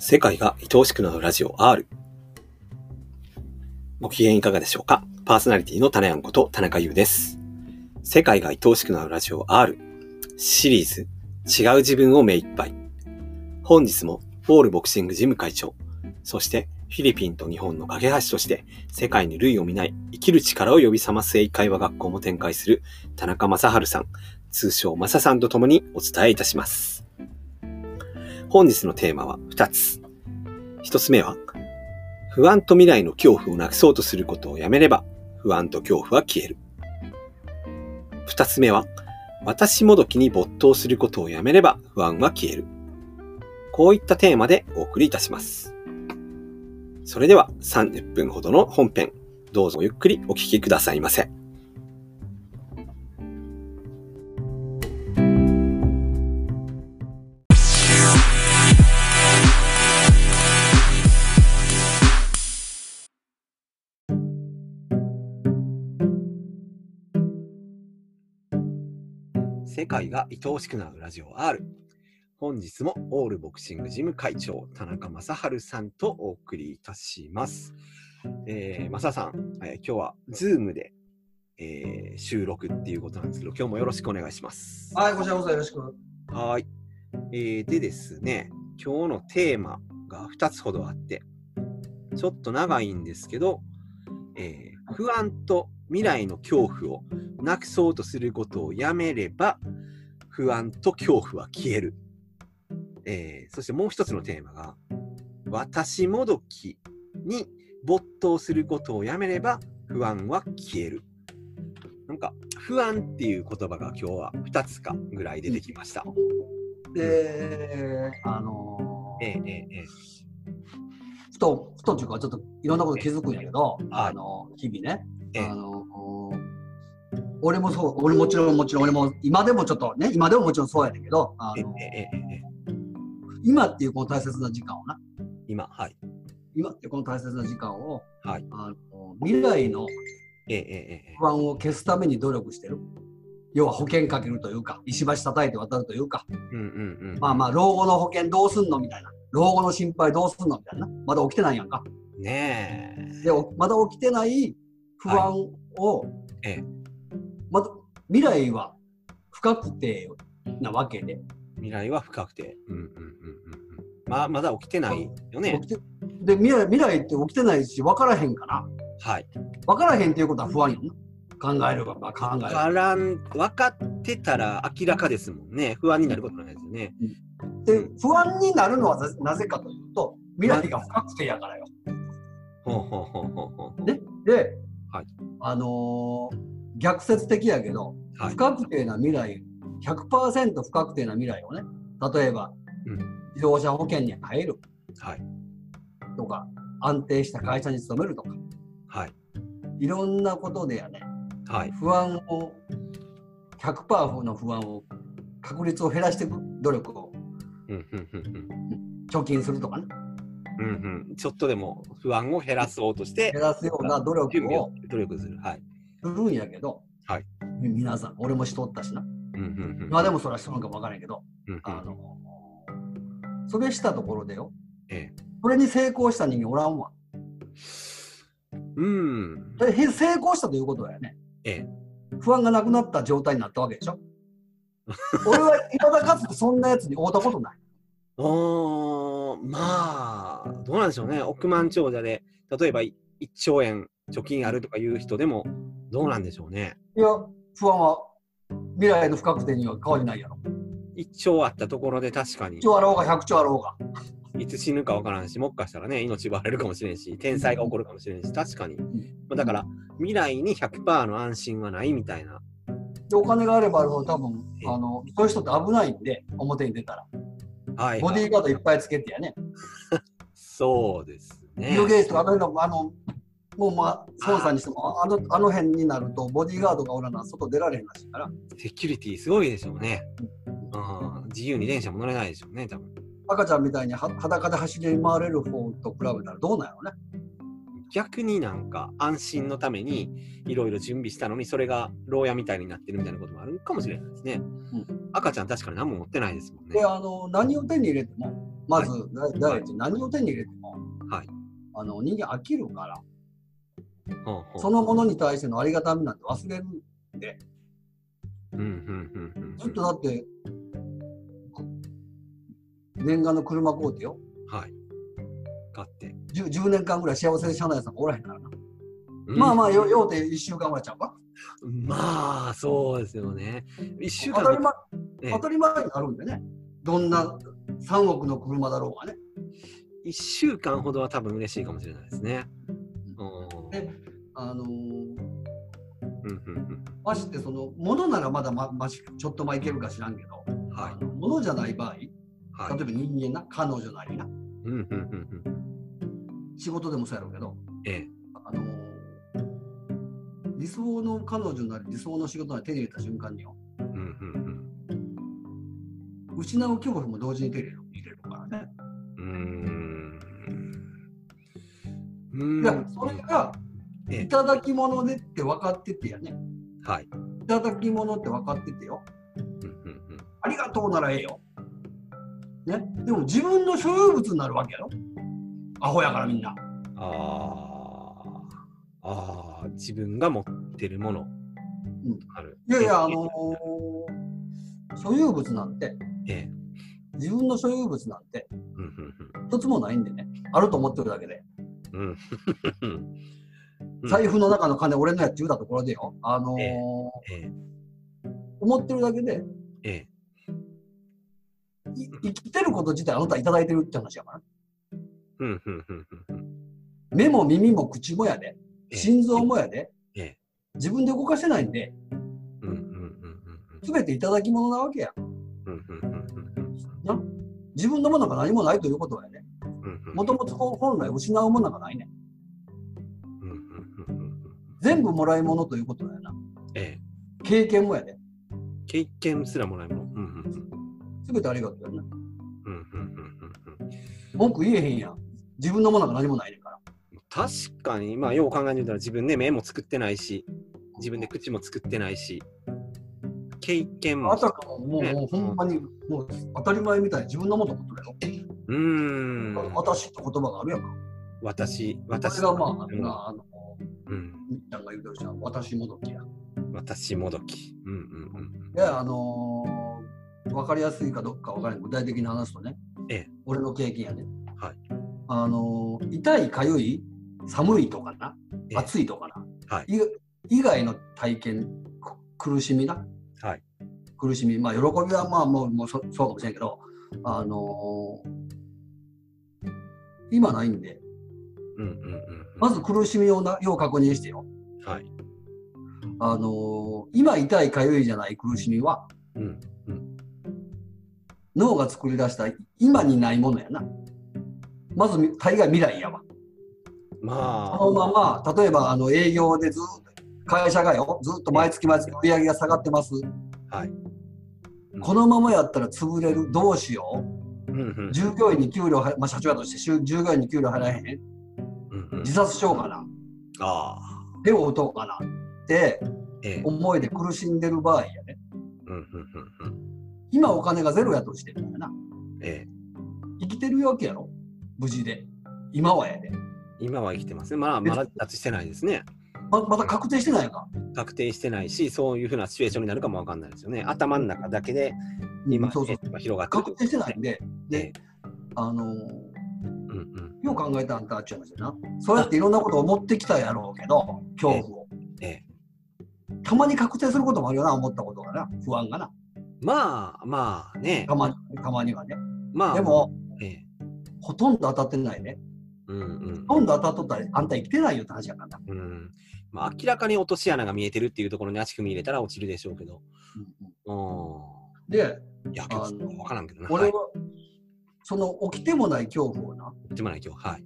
世界が愛おしくなるラジオ R。ご機嫌いかがでしょうか？パーソナリティの種んこと田中優です。世界が愛おしくなるラジオ R。シリーズ、違う自分を目いっぱい。本日も、ポールボクシングジム会長、そしてフィリピンと日本の架け橋として、世界に類を見ない生きる力を呼び覚ます英会話学校も展開する田中正治さん、通称正さんと共にお伝えいたします。本日のテーマは2つ。1つ目は、不安と未来の恐怖をなくそうとすることをやめれば、不安と恐怖は消える。2つ目は、私もどきに没頭することをやめれば不安は消える。こういったテーマでお送りいたします。それでは30分ほどの本編、どうぞゆっくりお聞きくださいませ。世界が愛おしくなるラジオ R。本日もオールボクシングジム会長、田中正治さんとお送りいたします。えー、正さん、えー今日はズームで、えー収録っていうことなんですけど、今日もよろしくお願いします。はい、こちらこそよろしく。はい。えーでですね、今日のテーマが2つほどあって、ちょっと長いんですけど、えー不安と未来の恐怖をなくそうとすることをやめれば、不安と恐怖は消える。えーそしてもう一つのテーマが、私もどきに没頭することをやめれば、不安は消える。なんか、不安っていう言葉が今日は2つかぐらい出てきました。で、あのーええええええふと、ふとっていうか、ちょっといろんなこと気づくんやけど、はいあの日々ね、ええあの俺もそう、俺もちろん、もちろん、俺も今でもちょっとね、今でももちろんそうやねんけど、あの今っていうこの大切な時間をな、今、はい。今っていうこの大切な時間を、はいあの未来の不安を消すために努力してる。要は保険かけるというか、石橋叩いて渡るというか、うんうんうん。まあまあ、老後の保険どうすんのみたいな。老後の心配どうすんのみたいな。まだ起きてないやんか。ねえ。で、おまだ起きてない不安を、ええまだ未来は不確定なわけで。未来は不確定。うんうんうんうんうん。まあ、まだ起きてないよね。起きてで未来、未来って起きてないし、分からへんから。はい。分からへんっていうことは不安やんな。考えれば、まあ、考えれば。からん、分かってたら明らかですもんね。不安になることないですよね。で、不安になるのはななぜかというと、未来が不確定やからよ。ほうほうほうほうほう。ね、で、はいあのー逆説的やけど、はい不確定な未来、100%不確定な未来をね、例えば、うん自動車保険に入るはい。とか、安定した会社に勤めるとか、はい。いろんなことでやね、はい。不安を、100%の不安を、確率を減らしていく努力をうんうんうんうん。貯金するとかね、うんうん。ちょっとでも不安を減らそうとして減、らすような努力をを努力する。はい。するんやけど、はいみ皆さん、俺もしとったしな。うんうんうん。まあでもそれはしとるんかもわからんけど、うんうんあの、それしたところでよ、ええ。それに成功した人間おらんわ。うん。成功したということはやね、ええ。不安がなくなった状態になったわけでしょ。俺は未だかつてそんなやつに会うたことない。おーまあ、どうなんでしょうね。億万長者で、例えば1兆円貯金あるとかいう人でも、どうなんでしょうね。いや、不安は未来の不確定には変わりないやろ。1兆あったところで確かに1、兆あろうが100兆あろうが。いつ死ぬかわからんし、もっかしたらね、命奪われるかもしれんし、天災が起こるかもしれんし、確かに。まあだから、未来に100%の安心はないみたいな。でお金があればあるほど多分ええあの、そういう人って危ないんで、表に出たら。はい、ボディーガードいっぱいつけてやね。そうですねビル・。ゲイツとかあの辺の、あの、もうまあ、孫さんにしても、あのあの辺になると、ボディーガードがおらな、外出られへんらしいから、セキュリティすごいでしょうね。うん、自由に電車も乗れないでしょうね、多分。赤ちゃんみたいには裸で走り回れる方と比べたらどうなんやろね。逆になんか安心のためにいろいろ準備したのにそれが牢屋みたいになってるみたいなこともあるかもしれないですね。赤ちゃん確かに何も持ってないですもんねで、。あの、何を手に入れても、まず、だ第一、何を手に入れても、はいあの人間飽きるから、ほうほうそのものに対してのありがたみなんて忘れるんで、うんうんうんうんずっとだって、念願の車買うてよ、はい。買って。10, 10年間ぐらい幸せで車内さんがおらへんからな。うんまあまあ、よようて1週間ぐらいちゃうか。まあ、そうですよね。一週間で当たり前ええ当たり前になるんでね。どんな3億の車だろうがね。一週間ほどは多分嬉しいかもしれないですね。うんであのーうんうんましてその、ものならまだまましちょっとまあいけるか知らんけど、うんはいものじゃない場合、例えはい。ば人間な、彼女なりな、うんうんうんうん仕事でもそうやろうけど、ええ。あのー理想の彼女なり理想の仕事なり手に入れた瞬間によ、うんうん失う恐怖も同時に手に入れる入れるからね。うん。いや、それがええいただき物でって分かっててやね。はい。いただき物って分かっててよ。うんうんうんありがとうならええよ。ね。でも自分の所有物になるわけやろ。アホやからみんな。ああ。自分が持ってるもの。んある。いやいや、あのー所有物なんて、ええ。自分の所有物なんてうんうん一つもないんでね。あると思ってるだけで。うん。うん。うん財布の中の金俺のやって言うたところでよ。あのーええ思ってるだけで、ええ。い生きてること自体あなたいただいてるって話やから。目も耳も口もやで。ええ心臓もやで。ええ。自分で動かせないんで、うんうんうんうんすべていただき物なわけや。うんうんうんうんうんな？自分のものが何もないということはね、もともと本来失うものがないね。うんうんうんうんうん全部もらい物ということだよな。ええ。経験もやで。経験すらもらえるもの。うんうんてありがとうやな。うんうんうんうんうん文句言えへんやん。自分のものが何もないねんから。確かに、まあ、よう考えてみたら自分で目も作ってないし、自分で口も作ってないし、経験も。あたかももう,、ねもうほんまにもう当たり前みたいに自分のものと思ってるよ。うーん。私って言葉があるやんか。私、私私がまあ、うんなあの、うん。みっちゃんが言うてるじゃん。私もどきや。私もどき。うんうんうんいや、あのー、分かりやすいかどうか分からない。具体的に話すとね、ええ俺の経験やね。はい。あのー、痛い、かゆい、寒いとかな、ええ暑いとかな、はい以外の体験、く苦しみな、はい。苦しみ、まあ、喜びはまあもうもうそそうかもしれんけど、あのー今ないんで、うんうんうんうん。まず苦しみをなよう確認してよ。はい。あのー今痛いかゆいじゃない苦しみは、うん。脳が作り出した今にないものやな。まず大概未来やわ。まあ。このまま、例えばあの営業でずっと、会社がよ、ずっと毎月毎月売り上げが下がってます。はい。このままやったら潰れる、どうしようんうんう。従業員に給料は、まあ、社長やとして従従業員に給料払えへん。うんうん自殺しようかな。ああ。手を打とうかな。ってええ。思いで苦しんでる場合やね。うんうんうんうん。今お金がゼロやとしてるんやな。ええ。生きてるわけやろ。無事で。今はやで。今は生きてますね。まあ、まだ脱出してないですね。ままだ確定してないか？確定してないし、そういうふうなシチュエーションになるかもわかんないですよね。頭の中だけで今、そうそうえー広がってる確定してないんで、えで、あのーうんうん。よう考えたあんたっちゅう話だな。そうやっていろんなことを思ってきたやろうけど、恐怖を。ええ。たまに確定することもあるよな、思ったことがな。不安がな。まあまあね。たまにたまにはね。まあ。でも、ええ。ほとんど当たってないね。うんうんほとんど当たっとったら、あんた生きてないよって話やからな。うん。まあ、明らかに落とし穴が見えてるっていうところに足踏み入れたら落ちるでしょうけど。うんうんうで、ん。いや、今日分からんけどな。俺は、はい、その起きてもない恐怖をな、でもない今日。はい。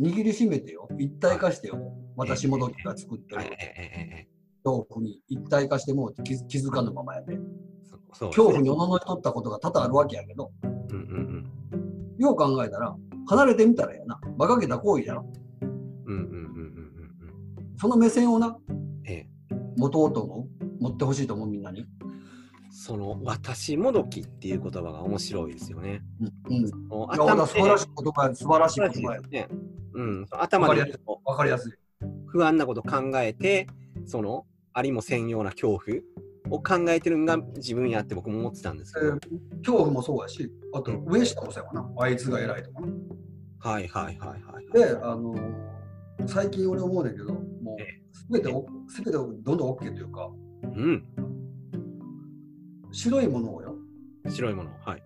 握りしめてよ、一体化してよ、私もどきが作ってるえええええ恐怖に一体化してもう気づ気づかぬままやで、ね恐怖におののいとったことが多々あるわけやけど、うんうんよう考えたら、離れてみたらやな、馬鹿げた行為やろ。うん。うんうんうんうん。その目線をな、ええ。持とうと思う、持ってほしいと思う、みんなに？その私もどきっていう言葉が面白いですよね。うん。うん。いもうや、だから素晴らしい言葉や、素晴らしい言葉や。ね。うん、頭でわかりやすい。不安なこと考えて、そのありもせんような恐怖を考えてるのが自分やって僕も思ってたんですけど、えー恐怖もそうやし、あと上下もそうやわな。あいつが偉いとかな。はいはいはいはい。で、あのー最近俺思うねんけど、もえう、すべてお、すべてどんどん OK というか、うん、白いものをよ。白いもの。はい。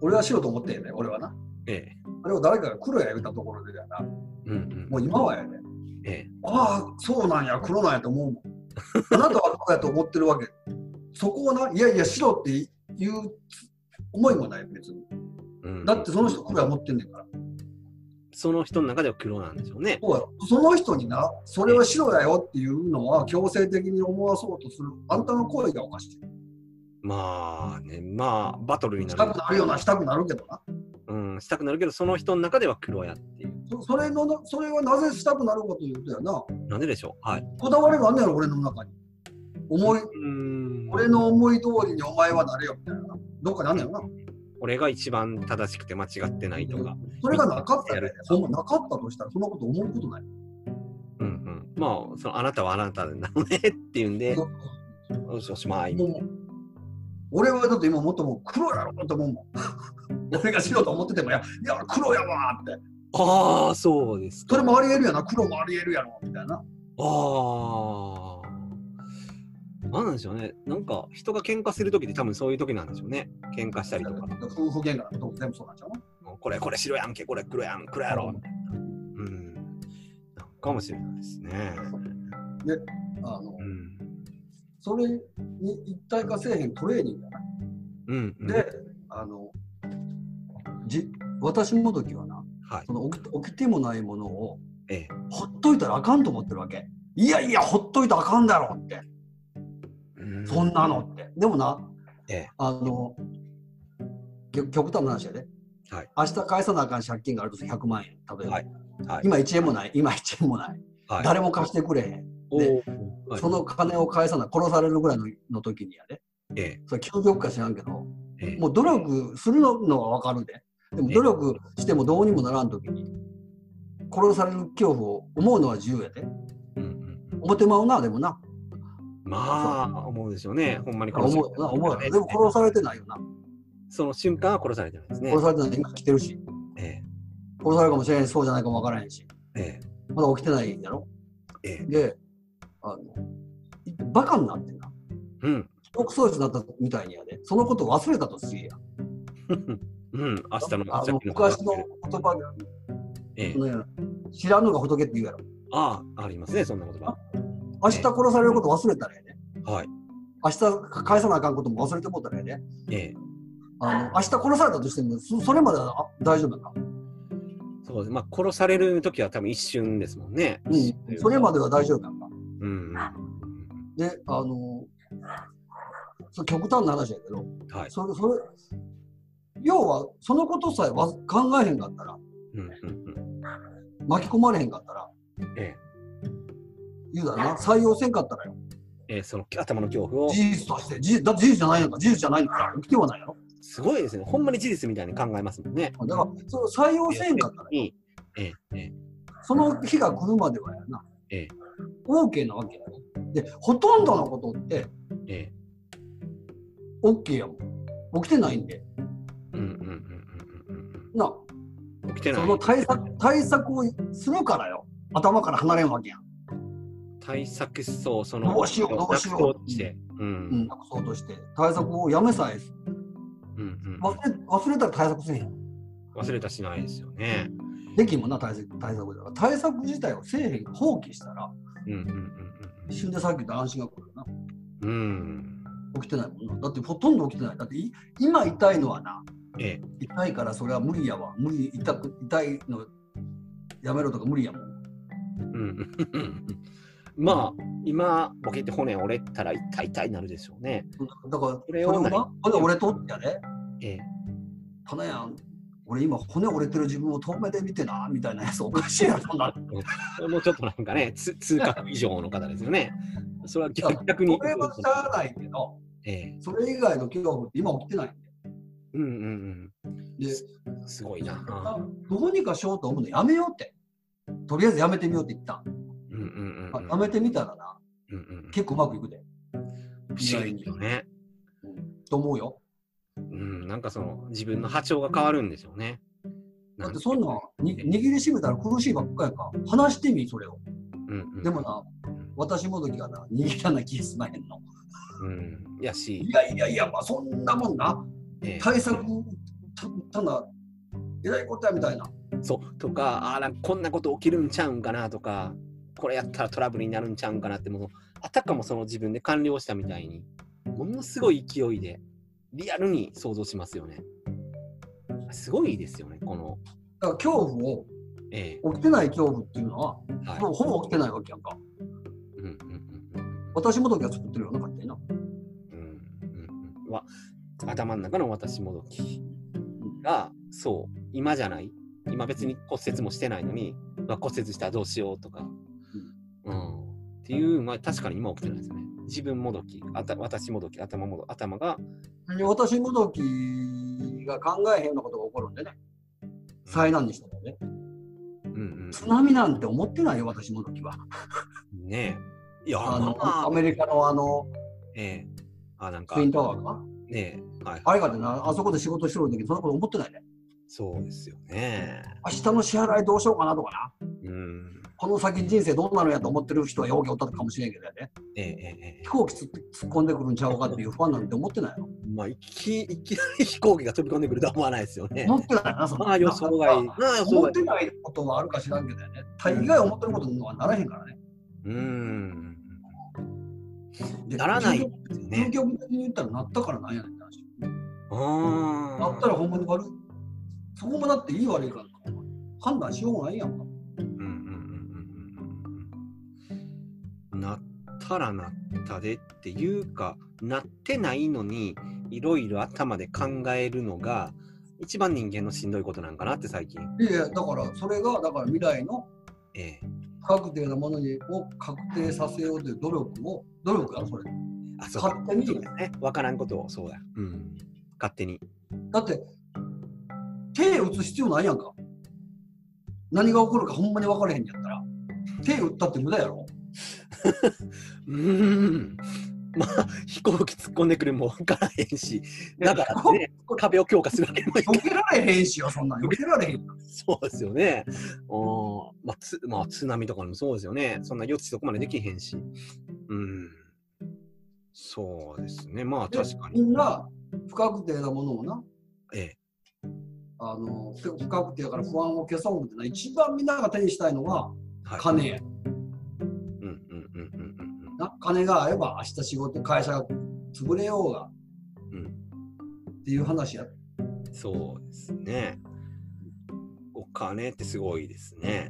俺は白と思ってんね俺はな。ええ。あれを誰かが黒や言ったところでやな。うんうん。もう今はやね。ええ。ああ、そうなんや、黒なんやと思うもん。あなたは黒やと思ってるわけ。そこをな、いやいや、白っていう思いもない、別に。うん、だってその人黒や思ってんねんから。その人の中では黒なんでしょうね。そうその人にな、それは白だよっていうのは強制的に思わそうとする、あんたの行為がおかしい。まあね、まあバトルになしたる。くなるような、したくなるけどな。うん、したくなるけど、その人の中では黒やっていう。そそれのな、それはなぜしたくなるかというとやな、なんででしょう？はい。こだわりがあんねやろ、俺の中に。思い、うん。俺の思い通りにお前はなれよみたいな。どっかにあんねやろな。俺が一番正しくて間違ってないとか。それがなかったら、ね、ほんまなかったとしたら、そんなこと思うことない。うんうん。まあ、そのあなたはあなたなのねっていうんで、おしまい。俺はだって今もっともう黒やろと思うもん。俺が白と思ってても、いや、いや黒やわーって。ああ、そうですか。それもありえるやな、黒もありえるやろみたいな。ああ。なんなんでしょうね。なんか人が喧嘩するときって多分そういう時なんでしょうね。喧嘩したりとか。夫婦喧嘩なんか全部そうなんちゃう？のこれこれ白やんけ、これ黒やん、黒やろ。みたいな。うん。なんかもしれないですね。あのうん。それに一体化せえへんトレーニングやな。うん、うん。で、あの、じ私の時はな、はいそ。の起きてもないものをええ。ほっといたらあかんと思ってるわけ。いやいや、ほっといたらあかんだろって。うんそんなのって。でもな、ええあの、極極端な話やで。はい明日返さなあかん借金があるとする100万円。例えば、はいはい。今1円もない。今1円もない。はい、誰も貸してくれへん。おーはいその金を返さない。殺されるぐらいのの時にやで。えそれ究極か知らんけど、え。ええ。もう努力するのはわかるで。でも努力してもどうにもならん時に、殺される恐怖を思うのは自由やで。うんうんうん。思ってまうな、でもな。まあ、思うでしょうね。ほんまに殺し思うよな、思うよ。でも殺されてないよな。その瞬間は殺されてないですね殺。されてない。今来てるし。え殺されるかもしれんし、そうじゃないかもわからへんし。え。えまだ起きてないんやろ。え。ええ。で、あの、いバカになってな。うん。記憶喪失になったみたいにやで。そのことを忘れたとすりや。うん。明日の、あのさっきの昔の言葉ええ。で、ね、知らんのが仏って言うやろ。ああ、ありますね、そんな言葉。明日殺されること忘れたらやで。はい。明日返さなあかんことも忘れてもうたらやで。ええ。あの明日殺されたとしても、そそれまではあ大丈夫やな。そうです。まあ、殺される時は多分一瞬ですもんね。うん、それまでは大丈夫やんか？うんうん。で、あの、そ極端な話やけど、はい。それ、それ、要は、そのことさえわ考えへんかったら、うんうんうん。巻き込まれへんかったら、え言うだろな、採用せんかったらよ。え。ええ、その頭の恐怖を。事実として、事実だって事実じゃないのか、事実じゃないのか、起きてはないやろ。すごいですね。ほんまに事実みたいに考えますもんね。だから、それを採用せんかったら、に、ええ、ええ。その日が来るまではやな、ええ OK なわけやね。で、ほとんどのことって、ええ。OK やもん。起きてないんで。うんうんうんうんうんな、うん。起きてないその。対策、対策をするからよ。頭から離れんわけやん。対策そう、その、どうしようどうしようとして。ううん、ん。なくそうとして。対策をやめさえす、うんうん忘れ忘れたら対策せんやん。忘れたしないですよね。できんもんな、対策対策だから。対策自体をせえへん、放棄したら、うんうんうん一瞬でさっき言った安心が来るよな。うん。うん。起きてないもんな。だってほとんど起きてない。だってい今痛いのはな、ええ。痛いからそれは無理やわ。無理、痛く、痛いのやめろとか無理やもん。うん。まあ、今、ボケて骨折れたら痛い痛いなるでしょうね。だから、それをないれとってやで、ええ。ただやん、俺今骨折れてる自分を遠目で見てな、みたいなやつおかしいやろ、な。もうちょっとなんかね、つ通覚以上の方ですよね。それは逆逆に。俺はしゃあないけど、ええそれ以外の恐怖って今起きてないんで。うんうんで、うん。すごいな。あどうにかしようと思うのやめようって。とりあえずやめてみようって言った。うんうんうんうん。あやめてみたらな、うんうん。結構うまくいくで。不思議よね。と思うよ。うん、なんかその自分の波長が変わるんでしょうね。だってそんなんに握りしめたら苦しいばっかやんか。話してみ、それを。うんうん、でもな、私もどきはな、握らな気すまへんの。うん、やしい、やいやいや、まあそんなもんな。ええ対策、たただ、えらいことやみたいな。そうとか、あーなんかこんなこと起きるんちゃうんかなとか、これやったらトラブルになるんちゃうんかなってもうあたかもその自分で完了したみたいに、ものすごい勢いでリアルに想像しますよね。すごいですよね、この。だから恐怖を、え起きてない恐怖っていうのは、えはいもうほぼ起きてないわけやんか。うんうんうん私もどきは作ってるよな、勝手にな。うんうんうんうんわ頭の中の私もどきがそう今じゃない？今別に骨折もしてないのに、まあ、骨折したらどうしようとか、うんっていう、まあ、確かに今起きてないですよね自分もどきあた私もどき頭もど頭がで私もどきが考えへんようなことが起こるんでね。災難にしたらね。うん津波なんて思ってないよ、私もどきは。うんねえいやあの、まあアメリカのあの、ええあなんかツインタワーか？ねえはいあれがってな、あそこで仕事してる時にそんなこと思ってないね。そうですよね明日の支払いどうしようかなとかな。うんこの先人生どうなるんやと思ってる人はようけおったかもしれんけどやね。ええええええ飛行機つって突っ込んでくるんちゃうかっていう不安なんて思ってないよ。まあいきいきなり飛行機が飛び込んでくるとは思わないですよね思ってないな、そのまあ予想外。思って。ないことはあるか知らんけどやね。大概思ってることにはならへんからね。うーん。でならない究ですよ究ね。極的に言ったらなったからなんやねんなったらほんまに悪い。そこもだっていい悪いから判断しようがないやんか。うんったらなったでっていうか、なってないのに、いろいろ頭で考えるのが、一番人間のしんどいことなんかなって最近。いやいや、だからそれがだから未来の確定なものにを確定させようという努力を、努力やそれ。あ、そう勝手にそうだね。わからんことを、そうだ。うん。勝手に。だって、手打つ必要ないやんか。何が起こるかほんまに分からへんやったら。手打ったって無駄やろ うーん。まあ、飛行機突っ込んでくるもわからへんし、だからね、壁を強化するわけにもいか避けられへんしよ、そんなん。避けられへん。そうですよね。おまあ、つまあ、津波とかもそうですよね。そんな予知そこまでできへんし。うん。そうですね。まあ、で確かに。みんな不確定なものをな、ええ。あの不不確定やから不安を消そうってな、一番みんなが手にしたいのははい。金や。うん金があれば明日仕事、会社が潰れようがうん。っていう話や。うん。そうですね。お金ってすごいですね。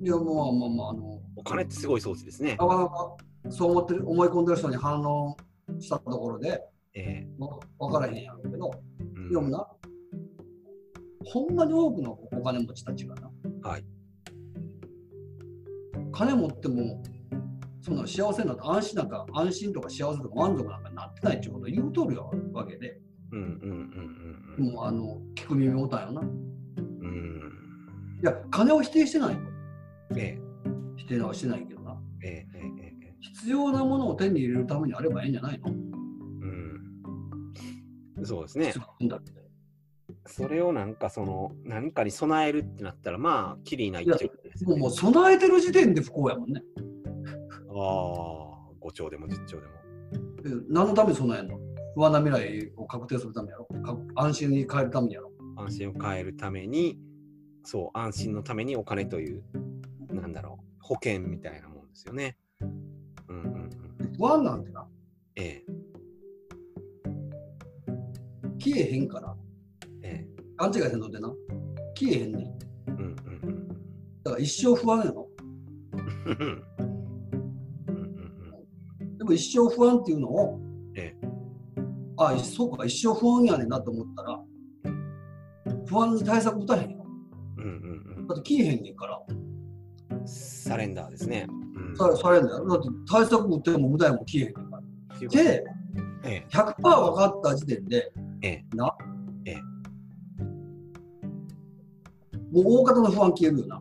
いや、もう、まあまあ、あの、お金ってすごい装置ですねそう思ってる思い込んでる人に反応したところで、ええ。まあ、分からへんやろうけど、うんでもな、ほんまに多くのお金持ちたちがな、はい。金持っても、そんな幸せになって安心なんか、安心とか幸せとか満足なんかなってないっていうことを言うとるよわけで、うんうんうんうんもうあの、聞く耳持たんよな。いうん。うん。や、金を否定してないよ。え否定はしてないけどな。え。ええ。ええ。ええ。必要なものを手に入れるためにあればいいんじゃないの？うん。そうですね。それをなんかその何かに備えるってなったらまあきりないっちゃうですよねもうもう備えてる時点で不幸やもんね。ああ5兆でも10兆でも。で何のために備えんの？不安な未来を確定するためやろ？か安心に変えるためにやろ？安心を変えるためにそう安心のためにお金というなんだろう保険みたいなもんですよね。うんうんうん。不安なんてな、ええ。消えへんから、ええ。勘違いせんのってな、消えへんねん。うんうん。だから一生不安やろ？も一生不安っていうのを、えあそうか、一生不安やねんなと思ったら、不安に対策打たへんよ。うんうんだって消えへんねんから、うんサレンダーですね。うん。さされんだよ。だって対策打っても無駄やもん消えへんねんから。で、え100%分かった時点で、ええ。な、ええ。もう大方の不安消えるよな。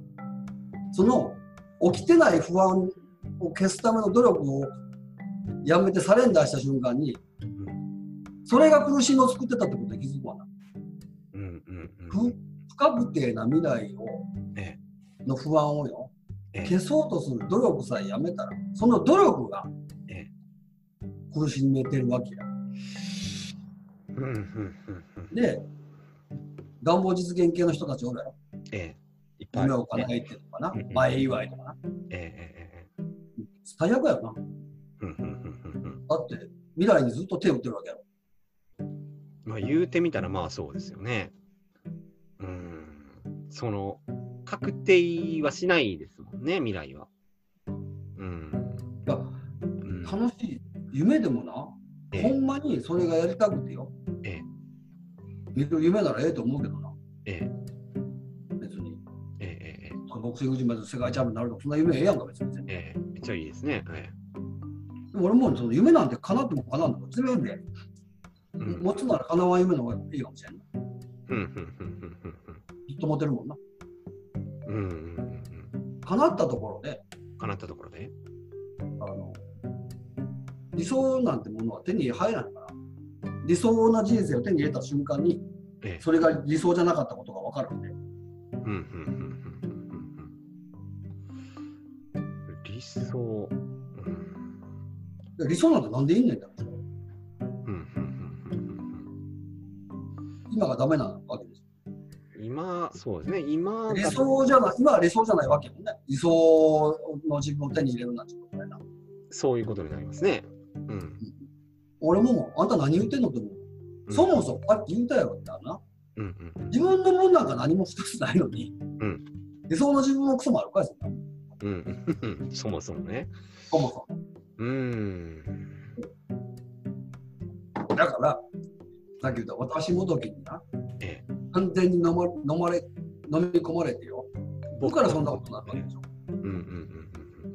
その起きてない不安を消すための努力をやめてサレンダーした瞬間に、それが苦しみを作ってたってことに気づくわな。うんうんうん不不確定な未来を、えの不安をよ、ええ消そうとする努力さえやめたら、その努力がえ苦しめてるわけや。うんうんうんうんで、願望実現系の人たちおるやろ。え夢を叶えてとかなうんうん、前祝いとかな。えええええ最悪やろな。だって未来にずっと手を打ってるわけやろ。まあ言うてみたらまあそうですよね。うん。その、確定はしないですもんね、未来は。うん。いや、うん楽しい。夢でもな、ええほんまにそれがやりたくてよ。ええ夢ならええと思うけどな。え別に。ええええボクシング人まで世界チャンピオンになるとか、そんな夢ええやんか、別に。ええめっちゃいいですね。えでも俺もその夢なんて叶っても叶っても全部で、えうん。持つなら叶わん夢の方がいいかもしれんない。うんうんうんうんずっと持てるもんな。うんうん。叶ったところで、叶ったところで？あの理想なんてものは手に入らないから、理想な人生を手に入れた瞬間に、ええ。それが理想じゃなかったことが分かるんで、うんうんうん理想なんてなんでいいねんだろう。うんうんうんうん今がダメなわけです。うん今、そうですね、今が理想じゃない、今は理想じゃないわけよね。理想の自分を手に入れるなんてことだよな。そういうことになりますね。うん。俺もあんた何言ってんのって思う。うんそもそも、さっき言ったやろってな。うんうん自分のもんなんか何も一つないのに、うん理想の自分もクソもあるかいそうんそもそもね。そもそも。うーん。だから、さっき言った私もどきにな、ええ完全に飲ま飲まれ飲み込まれてよ。僕からそんなことになったわけでしょ？うんうんうんうんう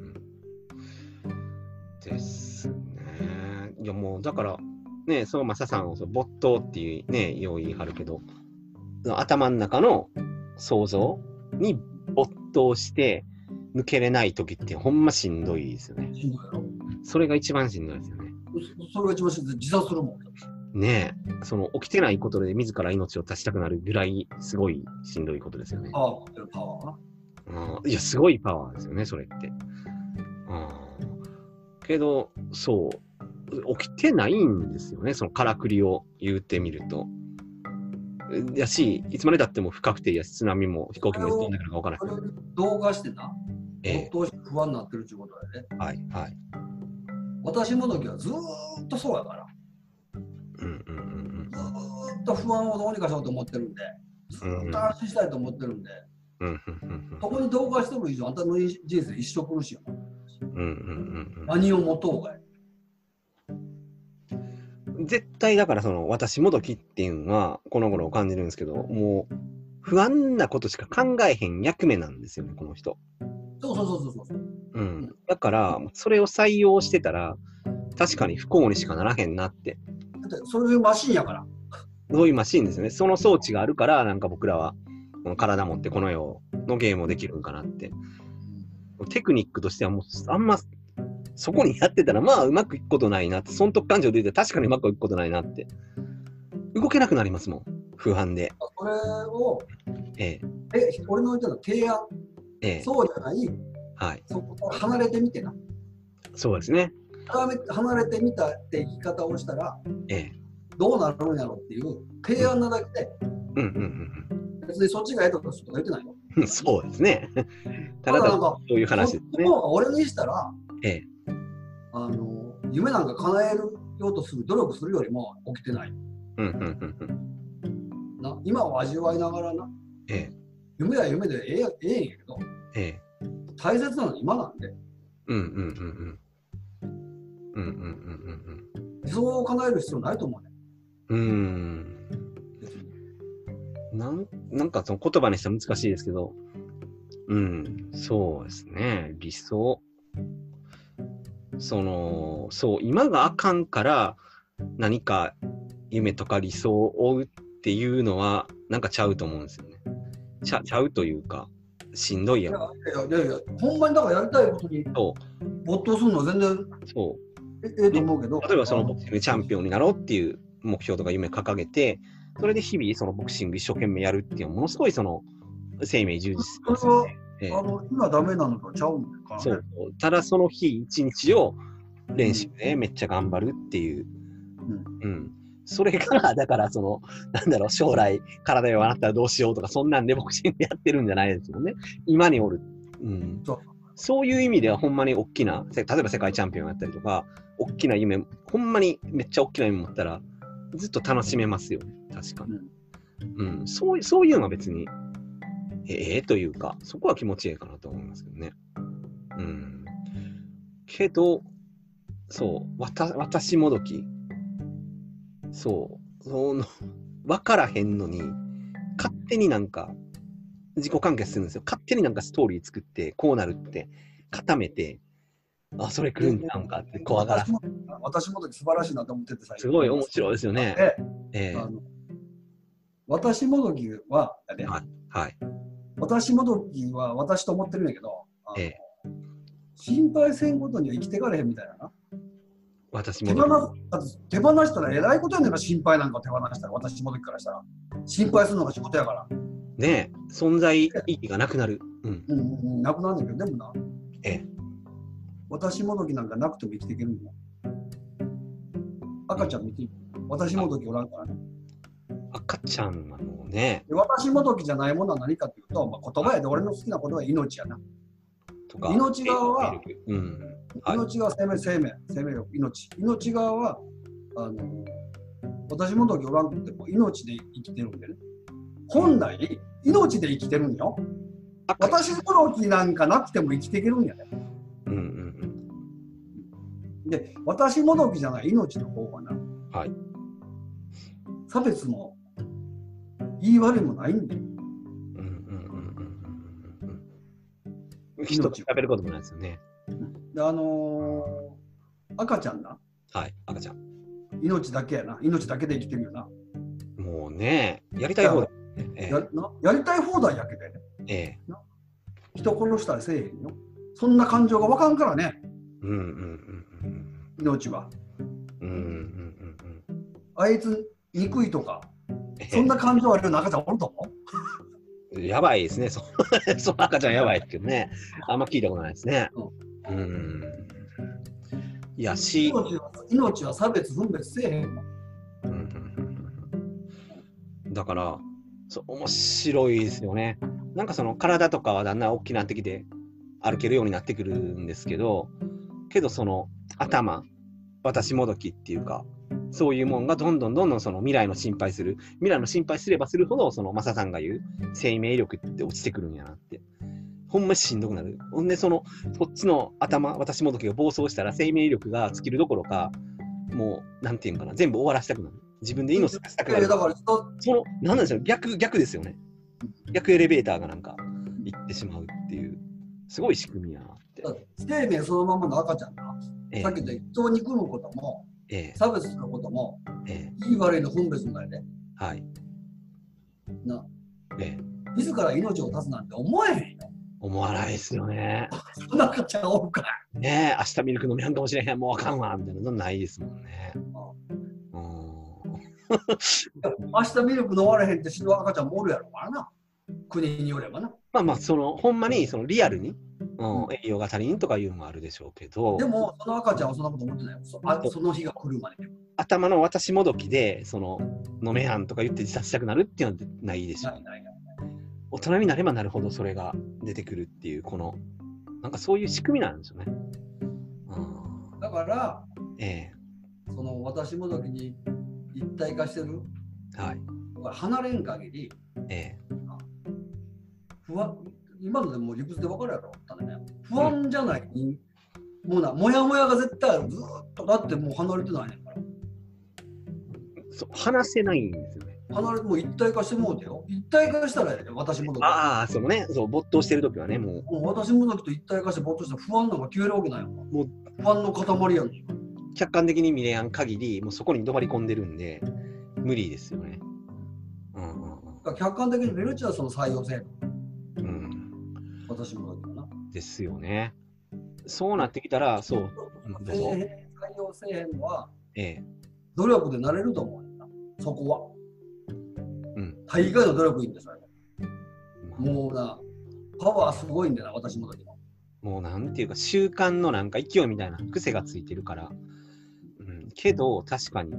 んうん。ですね。いやもうだから、ね、そう、マサさんをそう没頭っていうね、よう言い張るけど、頭の中の想像に没頭して抜けれない時ってほんましんどいですよね。しんどいやろ。それが一番しんどいですよね。そそれが一番しんどい自殺するもん。ねえ、その起きてないことで自ら命を絶ちたくなるぐらいすごいしんどいことですよねパ。ワー持ってるパワーいや、すごいパワーですよね、それって。うんけど、そう、起きてないんですよね、そのからくりを言ってみると。やし、いつまでたっても不確定やし津波も飛行機も飛んでくるか分からない。動画してな、え没頭して不安になってるっていうことだよね。えはい、はい。私もどきはずーっとそうやから、うんうんうんずーっと不安をどうにかしようと思ってるんで、ずーっと安心したいと思ってるんで、うん。うんうんそこに動画してる以上、あんたの人生一生苦しいよ。うんうんうんうん何を持とうが絶対だからその私もどきっていうのはこの頃感じるんですけどもう不安なことしか考えへん役目なんですよねこの人。そうそうそうそうそう。うん、だから、それを採用してたら、確かに不幸にしかならへんなって、だってそういうマシンやから。そういうマシンですよね。その装置があるから、なんか僕らは、この体持ってこの世のゲームをできるんかなって。テクニックとしてはもう、あんま、そこにやってたら、まあ、うまくいくことないなって、損得感情で言って確かにうまくいくことないなって。動けなくなりますもん、不安で。それを、ええ、え、俺の言ったの提案、ええ、そうじゃない、はい。そこから離れてみてな。そうですね。離れ離れてみたって生き方をしたら、ええ、どうなるんやろっていう提案なだけで、うんうん別にそっちがええとか言ってないよ。うんうん。そうですね。ただただ、ただなんかそういう話ですね俺にしたら、ええ、あの夢なんか叶えるようとする努力するよりも起きてない。うんうんうんうん。な今を味わいながらな、ええ、夢は夢でええやええんやけど、ええ。大切なのは今なんで、うんうんうんうん。うんうんうん理想を叶える必要ないと思うね。うんなんなんかその言葉にしたら難しいですけど、うん、そうですね、理想。その、そう、今があかんから、何か夢とか理想を追うっていうのは、なんかちゃうと思うんですよね。ちゃちゃうというか、しんどいやん。いやいやいやほんまにだからやりたいことにそ没頭するのは全然う、そえええと思うけど。う。例えばそのボクシングチャンピオンになろうっていう目標とか夢掲げて、それで日々そのボクシング一生懸命やるっていうものすごいその生命充実すよね。ええあの今ダメなのとちゃうんか、ね。そう。ただその日一日を練習でめっちゃ頑張るっていう。うんうん。それが、だからその、なんだろう、将来体弱なったらどうしようとか、そんなんでボクシングやってるんじゃないですもんね。今におる。うん。そうそういう意味ではほんまに大きな、せ例えば世界チャンピオンやったりとか、大きな夢、ほんまにめっちゃ大きな夢持ったら、ずっと楽しめますよね。確かに。うん。そういそういうのは別に、ええというか、そこは気持ちいいかなと思いますけどね。うん。けど、そう、わた私もどき、そう、その、わからへんのに、勝手になんか、自己完結するんですよ。勝手になんかストーリー作って、こうなるって、固めて、あ、それ来るんちゃうんかって怖がら私も私も時素晴らしいなと思っててさ。すごい面白いですよね。で、ええあの私もどきは、ねはいはい。私もどきは私と思ってるんやけど、ええ心配せんことには生きていかれへんみたいな私も放すだって手放したらえらいことやねんから心配なんか手放したら私もどきからしたら心配するのが仕事やから。ね存在意義がなくなる。うん。うんうんうん、なくなるんだけど、でもな、ええ。私もどきなんかなくても生きていけるんよ。赤ちゃん見て、私もどきおらんからね。赤ちゃんはもうね、で私もどきじゃないものは何かっていうと、まあ、言葉やで俺の好きな言葉は命やな。とか。命側はええうん。はい命が生命、生命、生命力、命。命側は、あの、私もどきおらんくても命で生きてるんでね。本来、命で生きてるんよ。赤私もどきなんかなくても生きていけるんやね。うんうんで、私もどきじゃない命の方はな、はい差別も言い悪いもないんで、うん。うんうんうんうんうんうん。人と比べることもないですよね。であのー赤ちゃんな、はい、赤ちゃん。命だけやな、命だけで生きてるよな。もうね、やりたい方だ。えやなやりたい放題やけどね、ええ人殺したりせえへんよ。そんな感情がわかんからね、えうんうんうん命は。うんうんうんうんあいつ憎いとか、ええそんな感情あるような赤ちゃんおると思う？やばいですね。そその赤ちゃんやばいですけどね。あんま聞いたことないですね。うん。いや、し、命は命は差別、分別せえへん。だから、そう面白いですよね。なんかその体とかはだんだん大きくなってきて歩けるようになってくるんですけど、けどその頭、私もどきっていうか、そういうもんがどんどんどんどんその未来の心配する、未来の心配すればするほど、そのマサさんが言う生命力って落ちてくるんやなって。ほんましんどくなる。ほんで、その、こっちの頭、私もどきが暴走したら生命力が尽きるどころか、もう、なんていうんかな、全部終わらせたくなる。自分で命がしたくなるだ。から人その、なんなんでしょう、逆、逆ですよね。逆エレベーターがなんか、行ってしまうっていう、すごい仕組みやなって。生命そのままの赤ちゃんが、ええさっき言った人を憎むことも、え差別することも、ええいい悪いの分別ないで、えはい。なええ自ら命を絶つなんて思えへんよ。思わないですよね。そんな赤ちゃんおるかねえ、明日ミルク飲みやんかもしれへん、もうあかんわ、みたいなのないですもんね。うん。明日ミルク飲まれへんって死ぬ赤ちゃんもおるやろからな。国によればな。まあまあ、その、ほんまに、そのリアルに、うん、栄養が足りんとかいうのもあるでしょうけどで、も、その赤ちゃんはそんなこと思ってないよ。そあその日が来るまで。頭の私もどきで、その、飲めやんとか言って自殺したくなるっていうのはないでしょないないない。大人になればなるほどそれが出てくるっていう、この、なんかそういう仕組みなんですよね。うん、だから、えその私もどきに一体化してる、えはい。離れん限り、え不安、今のでもう理屈で分かるやろ、ね。不安じゃない、もうな、もやもやが絶対ある。ずーっと、だってもう離れてないねんから。えそう話せないんですよね。離れもう一体化してもうてよ。一体化したらやで、私も。ああ、そのね、そう、没頭してる時はね、もう、もう私もどきと一体化してぼーっとしたら不安なんか消えるわけないよ。もう不安の塊やん。客観的に見れやん限り、もうそこに止まり込んでるんで、無理ですよね。うんうん客観的に見るっちゃその採用制うん。うん。度。私もだけどな。ですよね。そうなってきたら、そう。採用せえへんのは、ええ。努力でなれると思う。そこは。うん。大概の努力いいんですよ。ももうな、パワーすごいんだよな、私もだけど。う、もうなんていうか、習慣のなんか勢いみたいな癖がついてるから。うん。けど、確かに、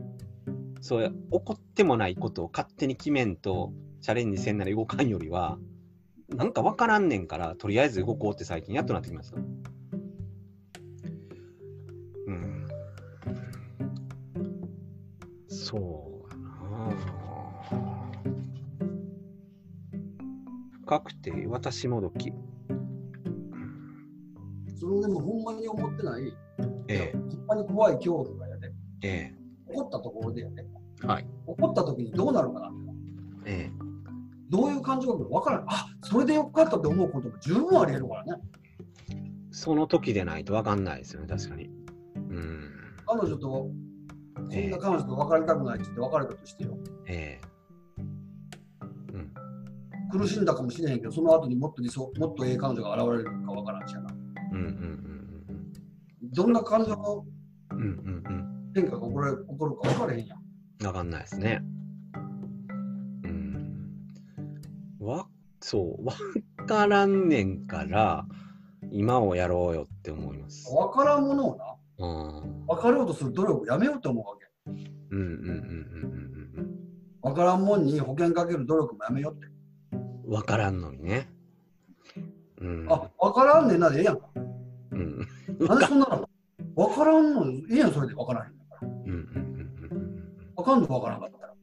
そうや、起こってもないことを勝手に決めんと、チャレンジせんなら動かんよりは、なんかわからんねんから、とりあえず動こうって最近やっとなってきました。うん。そう深くて私もどき。それでもほんまに思ってない、えほんまに怖い恐怖がやで、え、え起こったところでやで、え、はい。起こった時にどうなるかなええ、どういう感情か分からない。あそれでよかったって思うことも十分ありえるからね。その時でないとわかんないですよね、確かに。うん。彼女と、そんな彼女と別れたくないって言って別れたとしてよ。ええ。うん。苦しんだかもしれへんけど、その後にもっと理想、もっとええ彼女が現れるか分からんしやな。うんうんうんどんな感情のうんうん。うんうん変化が起こる起こるか分からへんやん。うん。わかんないですね。うん。わ、そう、わからんねんから、今をやろうよって思います。分からんものをな、うん。分かろうとする努力をやめようと思うわけ。うんうんうんうんうん分からんもんに保険かける努力もやめようって。うん。わからんのにね。うん。あ、分からんねんなでええやんか。うん。なんでそんなの分からんのええやん、それで分からへん。うんうんうんうん分かんの分からんかったら。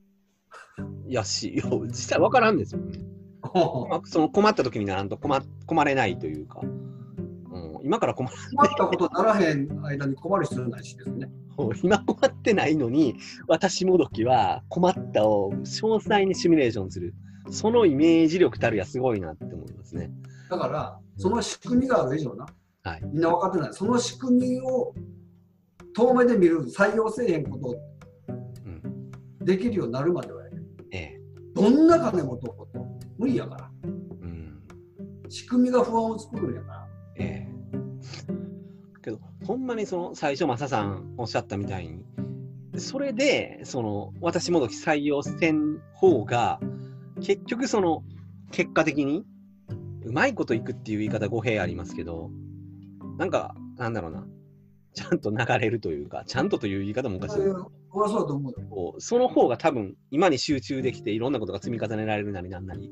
うん。いやし、いや実際わからんですもんね。まあその困った時にならんと困困れないというか、うん、今から困る困ったことにならへん間に困る必要ないしですね。今困ってないのに私もどきは困ったを詳細にシミュレーションするそのイメージ力たるやすごいなって思いますね。だから、その仕組みがある以上な、はいみんな分かってない。その仕組みを遠目で見る、採用せえへんことをうん、できるようになるまではええどんな金持とうと無理やから。うん仕組みが不安を作るんやから。ええけどほんまにその最初マサさんおっしゃったみたいにそれでその私もどき採用せん方が結局その結果的にうまいこといくっていう言い方語弊ありますけどなんかなんだろうな。ちゃんと流れるというかちゃんとという言い方もおかしい。そういう俺はそうだと思うよ。こうその方が多分今に集中できていろんなことが積み重ねられるなりなんなり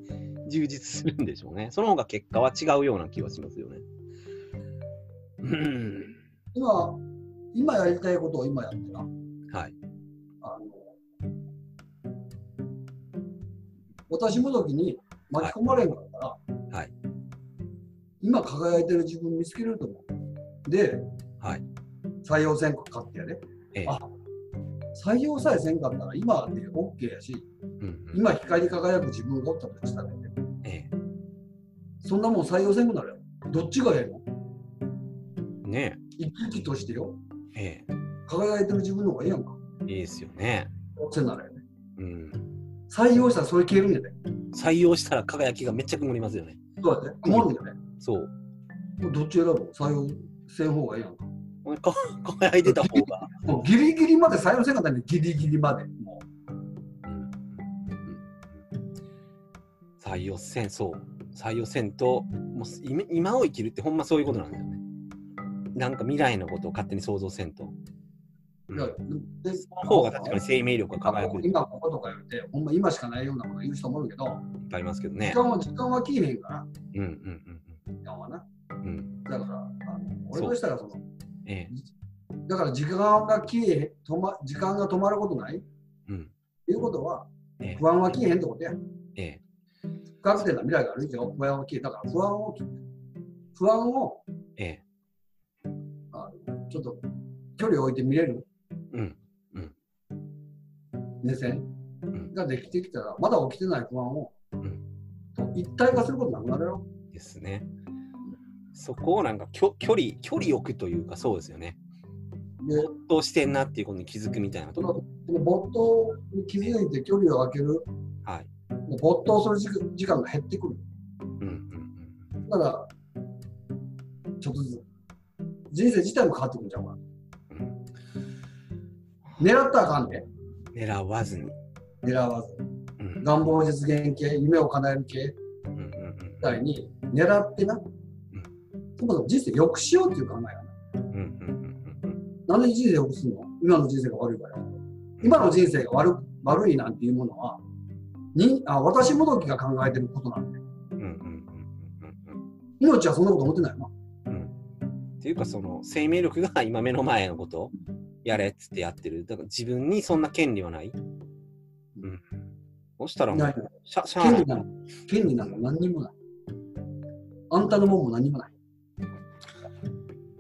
充実するんでしょうね。その方が結果は違うような気はしますよね。うん。今、今やりたいことを今やってな。はい私もどきに巻き込まれんかったら、はい。今輝いてる自分見つけれると思う。で、はい。採用せんかってやで、ええ。あ採用さえせんかったら今で OK やし、うんうん。今光り輝く自分がおったとしたらね、えそんなもん採用せんくなるよ。どっちがええの？え。ね生き生きとしてよ。ええ。輝いてる自分の方がええやんか。えいいですよね。せんならやね。うん採用したらそれ消えるんやで。採用したら輝きがめっちゃ曇りますよね。そうやで。曇るんやで。そう。もうどっち選ぶ採用せん方がええやんか。か輝いてた方が、もうギリギリまで採用せんかったんで、ギリギリまで。もう。ん。うん。採用せんそう。採用せんともう今今を生きるってほんまそういうことなんだよね。なんか未来のことを勝手に想像せんと、でその方が確かに生命力が輝く今こことか言って、ほんま今しかないようなこと言う人もおるけど、ますけど時ね。間は時間は消えへんから、うんうん時間はな。うんうん。うん。だから、あの俺としたらその、ええ。だから時間が消えへん、止ま時間が止まることないうん。いうことは、ええ。不安は消えへんってことや。ええ。不確定な未来がある以上、不安は消えたから、不安を、不安をええ。あのちょっと距離を置いて見れるうん。目線うん。ができてきたら、まだ起きてない不安を、一体化することなくなるよ。ですね。そこをなんかきょ距離、距離置くというかそうですよね。で、没頭してんなっていうことに気づくみたいなこと。そのその没頭に気づいて距離を空ける、はい。没頭する時時間が減ってくる。うんうんだから、ちょっとずつ、人生自体も変わってくるんちゃんうん。狙ったらあかんで、狙わずに。狙わず。うん願望実現系、夢を叶える系みたいに、狙ってな、そもそも人生良くしようっていう考えやな。なんで人生良くするの？今の人生が悪いから。今の人生が悪悪いなんていうものは、にあ私もどきが考えてることなんで。命はそんなこと思ってないよな。うんっていうかその生命力が今目の前のこと？をやれっつってやってる。だから自分にそんな権利はない、うん、そしたらもうしゃしゃ権利なの。権利なの。何にもない。あんたのもんも何もない。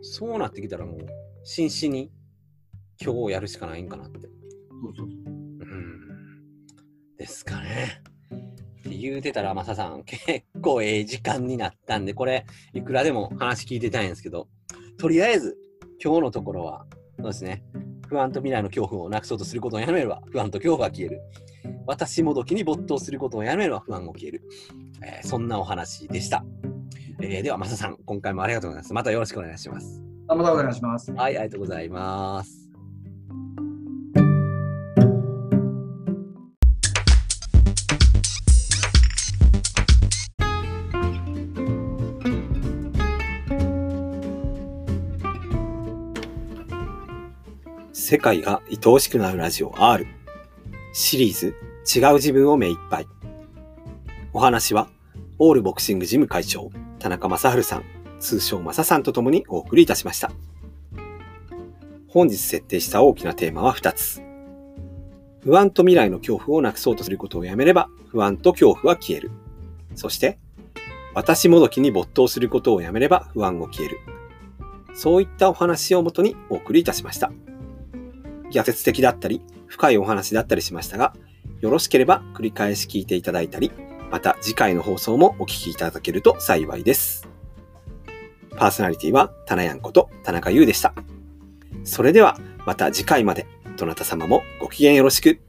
そうなってきたらもう真摯に今日をやるしかないんかなって。そうそうそう。うん。ですかね。って言うてたらマサさん 結構ええ時間になったんでこれいくらでも話聞いてたいんですけどとりあえず今日のところはそうですね。不安と未来の恐怖をなくそうとすることをやめれば不安と恐怖は消える。私もどきに没頭することをやめれば不安も消える、えーそんなお話でした、えーではマサさん今回もありがとうございます。またよろしくお願いします。あまたお願いします。はいありがとうございます世界が愛おしくなるラジオ R シリーズ違う自分を目いっぱい。お話はオールボクシングジム会長田中正治さん通称正さんと共にお送りいたしました。本日設定した大きなテーマは2つ。不安と未来の恐怖をなくそうとすることをやめれば不安と恐怖は消える。そして私もどきに没頭することをやめれば不安も消える。そういったお話をもとにお送りいたしました。逆説的だったり、深いお話だったりしましたが、よろしければ繰り返し聞いていただいたり、また次回の放送もお聞きいただけると幸いです。パーソナリティは、たなやんこと田中優でした。それでは、また次回まで、どなた様もご機嫌よろしく。